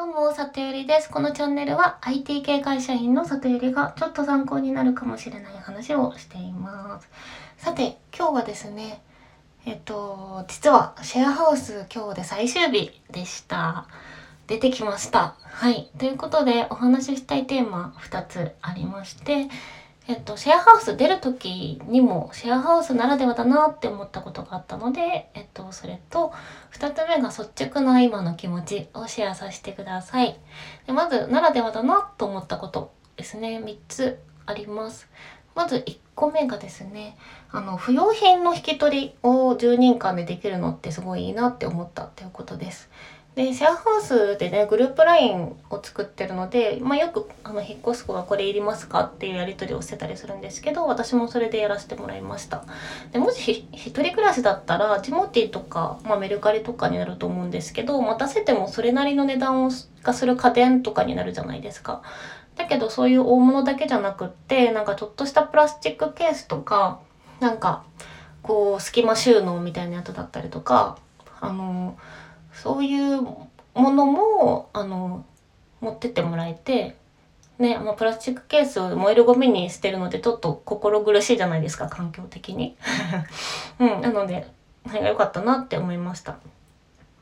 どうも、里よりです。このチャンネルは IT 系会社員の里ゆりがちょっと参考になるかもしれない話をしています。さて、今日はですね、えっと、実はシェアハウス今日で最終日でした。出てきました。はい。ということで、お話ししたいテーマ2つありまして、えっと、シェアハウス出る時にもシェアハウスならではだなって思ったことがあったので、えっと、それと2つ目が率直な今の気持ちをシェアさせてください。でまず、ならではだなと思ったことですね。3つあります。まず1個目がですね、あの、不用品の引き取りを10人間でできるのってすごいいいなって思ったっていうことです。で、シェアハウスでね、グループ LINE を作ってるので、まあ、よく、あの、引っ越す子がこれいりますかっていうやり取りをしてたりするんですけど、私もそれでやらせてもらいました。で、もしひ一人暮らしだったら、ジモティとか、まあ、メルカリとかになると思うんですけど、待たせてもそれなりの値段をがする家電とかになるじゃないですか。だけど、そういう大物だけじゃなくって、なんかちょっとしたプラスチックケースとか、なんか、こう、隙間収納みたいなやつだったりとか、あの、そういうものも、あの、持ってってもらえて、ね、まあ、プラスチックケースを燃えるゴミに捨てるのでちょっと心苦しいじゃないですか、環境的に。うん、なので、それが良かったなって思いました。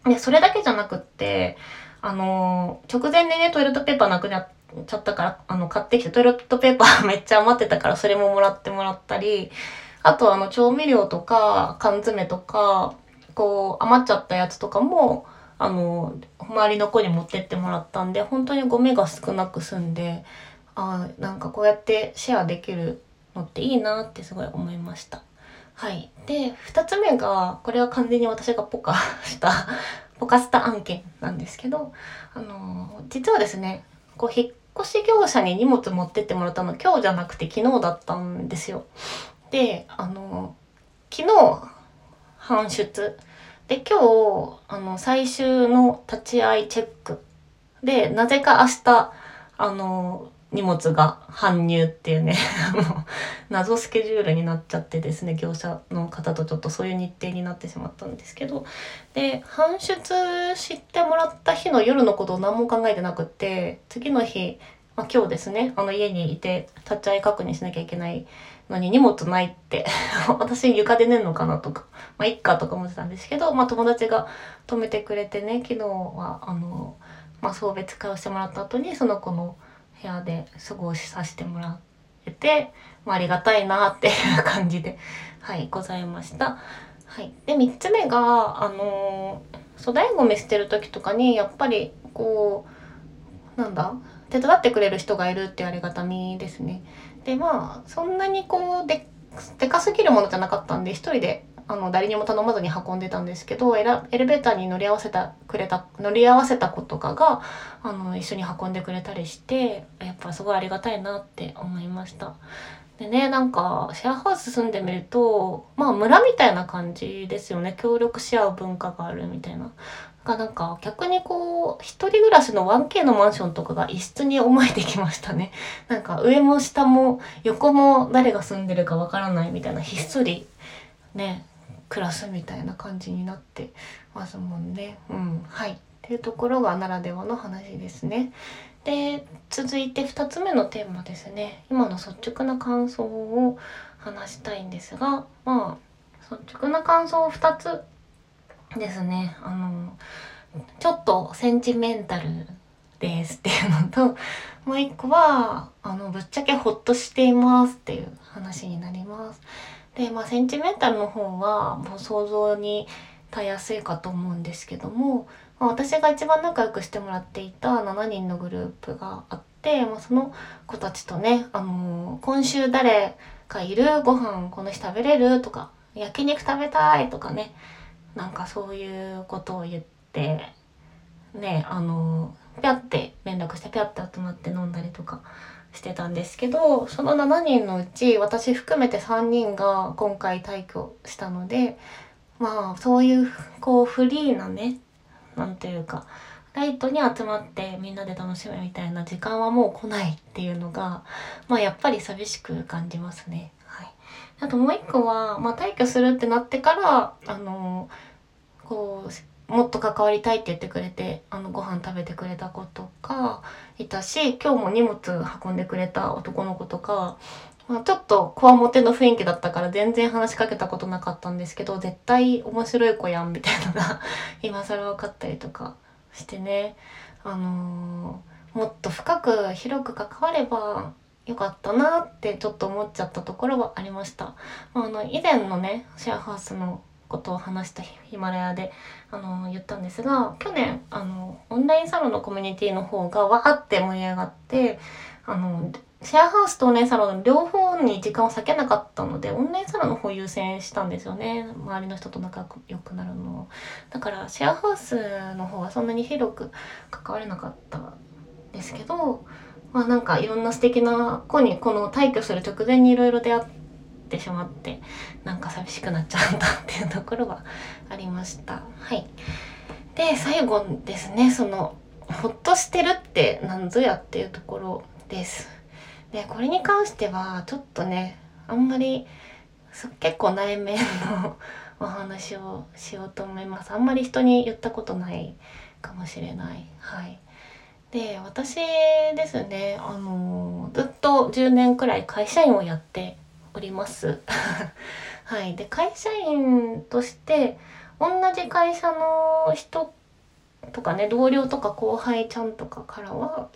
で、それだけじゃなくって、あのー直前でね、トイレットペーパーなくなっちゃったから、あの、買ってきてトイレットペーパー めっちゃ余ってたから、それももらってもらったり、あとあの、調味料とか、缶詰とか、こう、余っちゃったやつとかも、あの、周りの子に持ってってもらったんで、本当にゴミが少なく済んで、あ、なんかこうやってシェアできるのっていいなってすごい思いました。はい。で、二つ目が、これは完全に私がポカした、ポカスタ案件なんですけど、あの、実はですね、こう、引っ越し業者に荷物持ってってもらったの今日じゃなくて昨日だったんですよ。で、あの、昨日、搬出。で、今日、あの、最終の立ち会いチェック。で、なぜか明日、あの、荷物が搬入っていうね、あの、謎スケジュールになっちゃってですね、業者の方とちょっとそういう日程になってしまったんですけど、で、搬出してもらった日の夜のことを何も考えてなくって、次の日、まあ、今日ですね、あの家にいて立ち会い確認しなきゃいけないのに荷物ないって、私床で寝るのかなとか、まあ、いっかとか思ってたんですけど、まあ、友達が止めてくれてね、昨日は、あの、まあ、送別会をしてもらった後に、その子の部屋で過ごしさせてもらって、まあ、ありがたいなっていう感じで、はい、ございました。はい。で、三つ目が、あの粗大ごみ捨てる時とかに、やっぱり、こう、なんだ手伝ってくれる人がいるっていうありがたみですね。で、まあ、そんなにこう、で、でかすぎるものじゃなかったんで、一人で、あの、誰にも頼まずに運んでたんですけど、エレベーターに乗り合わせた、くれた、乗り合わせた子とかが、あの、一緒に運んでくれたりして、やっぱすごいありがたいなって思いました。でね、なんか、シェアハウス住んでみると、まあ、村みたいな感じですよね。協力し合う文化があるみたいな。なんか逆にこう一人暮らしの 1K のマンションとかが一室に思えてきましたね。なんか上も下も横も誰が住んでるかわからないみたいなひっそりね暮らすみたいな感じになってますもんね。うんはいっていうところがならではの話ですね。で続いて2つ目のテーマですね今の率直な感想を話したいんですがまあ率直な感想を2つですねあのちょっとセンチメンタルですっていうのともう一個はあのぶっちゃけほっとしていますっていう話になります。でまあセンチメンタルの方はもう想像にたやすいかと思うんですけども、まあ、私が一番仲良くしてもらっていた7人のグループがあって、まあ、その子たちとね、あの今週誰かいる？ご飯この日食べれる？とか焼肉食べたい？とかねなんかそういうことを言ってねあのピャって連絡してピャって集まって飲んだりとかしてたんですけどその7人のうち私含めて3人が今回退去したのでまあそういうこうフリーなねなんていうかライトに集まってみんなで楽しむみたいな時間はもう来ないっていうのがまあやっぱり寂しく感じますね。はい、あともう一個は、まあ、退去するってなってからあのこうもっと関わりたいって言ってくれてあのご飯食べてくれた子とかいたし今日も荷物運んでくれた男の子とか、まあ、ちょっとこわもての雰囲気だったから全然話しかけたことなかったんですけど絶対面白い子やんみたいなのが 今更分かったりとかしてねあのー、もっと深く広く関わればよかったなってちょっと思っちゃったところはありました。まあの以前のねシェアハウスのことを話したヒマラヤであの言ったんですが去年あのオンラインサロンのコミュニティの方がわーって盛り上がってあのシェアハウスとオンラインサロン両方に時間を割けなかったのでオンラインサロンの方優先したんですよね。周りの人と仲良くなるのだからシェアハウスの方はそんなに広く関われなかったですけどまあなんかいろんな素敵な子にこの退去する直前にいろいろ出会ってってしまってなんか寂しくなっちゃうんだっていうところはありました。はい。で最後ですねそのほっとしてるって何ぞやっていうところです。でこれに関してはちょっとねあんまり結構内面のお話をしようと思います。あんまり人に言ったことないかもしれない。はい。で私ですねあのずっと10年くらい会社員をやっております。はい、で会社員として同じ会社の人とかね同僚とか後輩ちゃんとかからは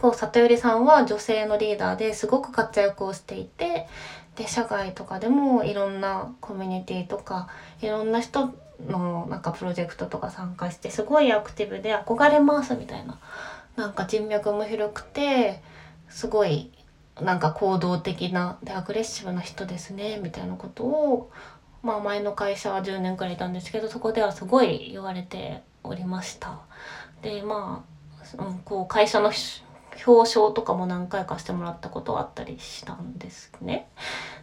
こう里寄さんは女性のリーダーですごく活躍をしていてで社外とかでもいろんなコミュニティとかいろんな人のなんかプロジェクトとか参加してすごいアクティブで憧れますみたいななんか人脈も広くてすごいなんか行動的なでアグレッシブな人ですねみたいなことを、まあ、前の会社は10年くらいいたんですけどそこではすごい言われておりました。でまあ、うん、こう会社の表彰とかも何回かしてもらったことはあったりしたんですね。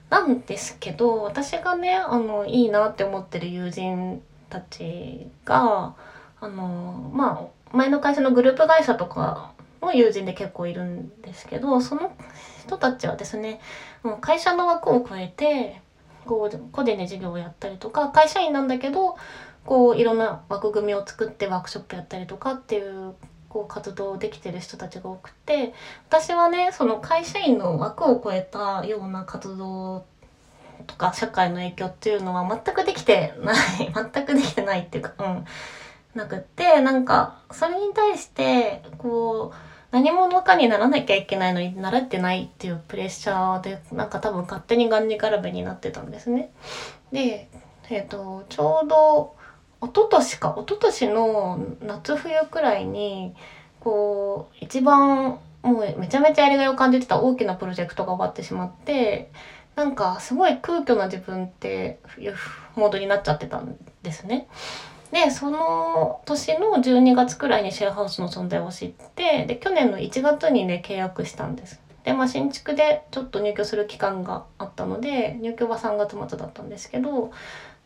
なんですけど私がねあのいいなって思ってる友人たちがあのまあ前の会社のグループ会社とかの友人で結構いるんですけどその人たちはですねもう会社の枠を超えてこう個人で授業をやったりとか会社員なんだけどこういろんな枠組みを作ってワークショップやったりとかっていうこう活動できてる人たちが多くて私はねその会社員の枠を超えたような活動とか社会の影響っていうのは全くできてない 全くできてないっていうかうんなくってなんかそれに対してこう何者かにならなきゃいけないのに習ってないっていうプレッシャーでなんか多分勝手にがんじがらめになってたんですね。で、えっ、ー、とちょうど一昨年か一昨年の夏冬くらいにこう一番もうめちゃめちゃやりがいを感じてた大きなプロジェクトが終わってしまってなんかすごい空虚な自分っていうモードになっちゃってたんですね。でその年の12月くらいにシェアハウスの存在を知ってで去年の1月にね契約したんです。でまあ新築でちょっと入居する期間があったので入居は3月末だったんですけど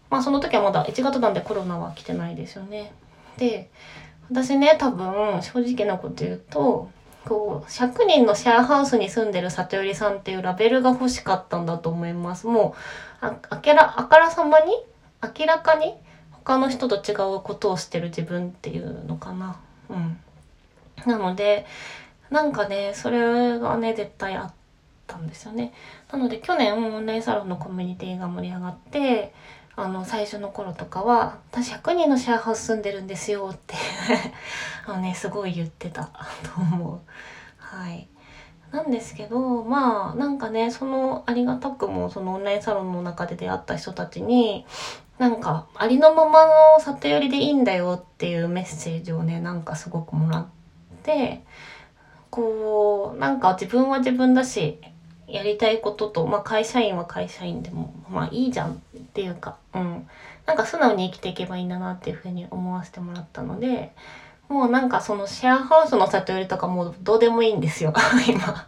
まあその時はまだ1月なんでコロナは来てないですよね。で私ね多分正直なこと言うとこう100人のシェアハウスに住んでる里寄さんっていうラベルが欲しかったんだと思います。もうああらあからさまに明らかに他の人と違うことをしてる自分っていうのかな。うん。なので、なんかね、それがね、絶対あったんですよね。なので去年オンラインサロンのコミュニティが盛り上がって、あの、最初の頃とかは、私100人のシェアハウス住んでるんですよって あのね、すごい言ってた と思う。はい。なんですけどまあなんかねそのありがたくもそのオンラインサロンの中で出会った人たちになんかありのままの里寄りでいいんだよっていうメッセージをねなんかすごくもらってこうなんか自分は自分だしやりたいことと、まあ、会社員は会社員でもまあいいじゃんっていうかうん。なんか素直に生きていけばいいんだなっていうふうに思わせてもらったのでもうなんかそのシェアハウスの里寄りとかもうどうでもいいんですよ 今。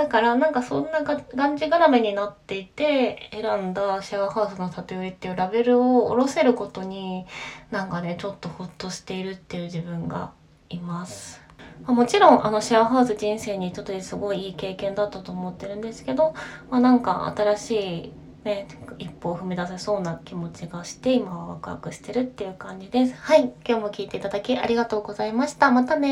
だからなんかそんなががんじがらめになっていて選んだシェアハウスの里寄りっていうラベルを下ろせることになんかねちょっとほっとしているっていう自分がいます。もちろんあのシェアハウス人生にとってすごいいい経験だったと思ってるんですけど、まあ、なんか新しいね、一歩を踏み出せそうな気持ちがして今はワクワクしてるっていう感じです。はい、今日も聞いていただきありがとうございました。またね